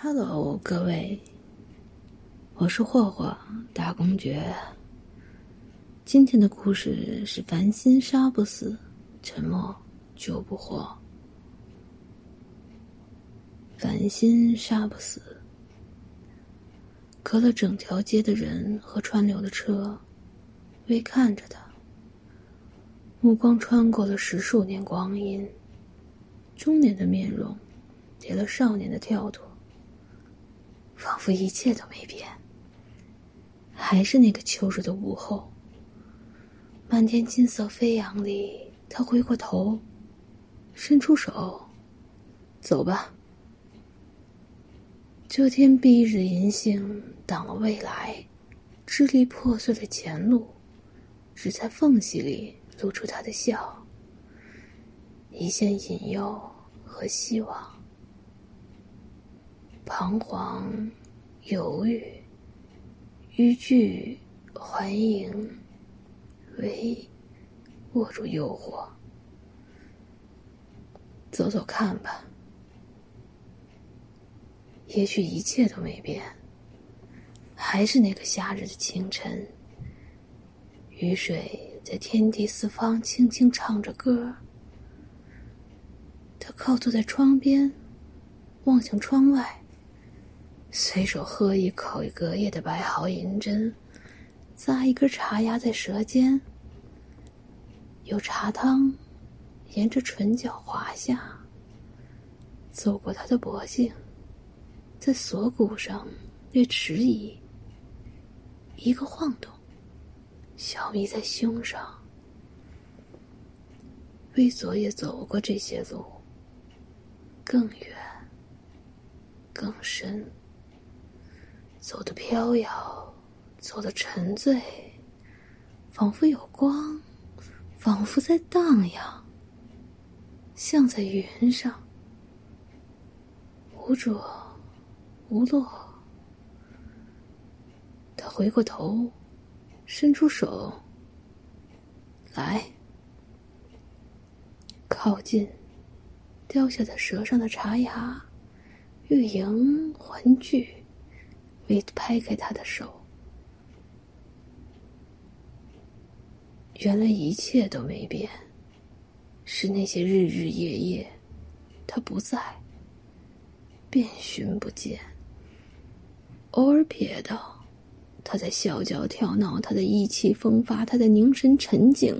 Hello，各位，我是霍霍大公爵。今天的故事是“烦心杀不死，沉默救不活”。烦心杀不死，隔了整条街的人和川流的车，微看着他，目光穿过了十数年光阴，中年的面容叠了少年的跳脱。仿佛一切都没变，还是那个秋日的午后。漫天金色飞扬里，他回过头，伸出手：“走吧。”遮天蔽日的银杏挡了未来，支离破碎的前路，只在缝隙里露出他的笑，一线引诱和希望。彷徨、犹豫、欲拒、欢迎，唯握住诱惑，走走看吧。也许一切都没变，还是那个夏日的清晨，雨水在天地四方轻轻唱着歌。他靠坐在窗边，望向窗外。随手喝一口隔夜的白毫银针，扎一根茶芽在舌尖，有茶汤沿着唇角滑下，走过他的脖颈，在锁骨上略迟疑，一个晃动，消弭在胸上。微佐也走过这些路，更远，更深。走得飘摇，走得沉醉，仿佛有光，仿佛在荡漾，像在云上，无着无落。他回过头，伸出手，来，靠近，掉下在舌上的茶芽，欲迎还拒。未拍开他的手，原来一切都没变，是那些日日夜夜，他不在，便寻不见。偶尔瞥到，他在笑叫跳闹，他的意气风发，他的凝神沉静，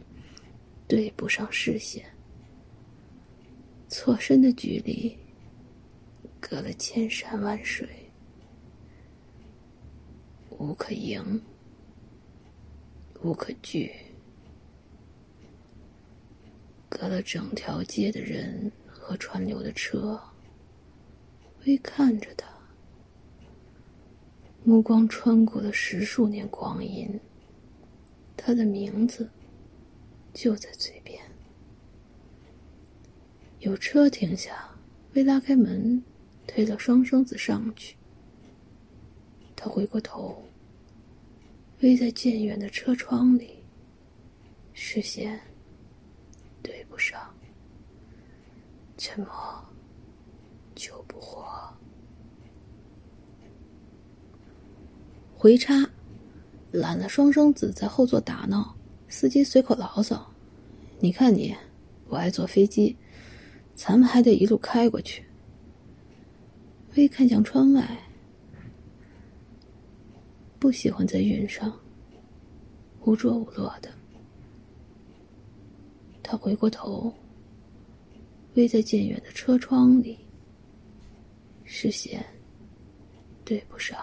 对不上视线。错身的距离，隔了千山万水。无可迎，无可拒，隔了整条街的人和川流的车，微看着他，目光穿过了十数年光阴，他的名字就在嘴边。有车停下，微拉开门，推了双生子上去。他回过头。偎在渐远的车窗里，视线对不上，沉默救不活。回差，揽了双生子在后座打闹，司机随口牢骚：“你看你，我爱坐飞机，咱们还得一路开过去。”微看向窗外。不喜欢在云上无着无落的。他回过头，偎在渐远的车窗里，视线对不上。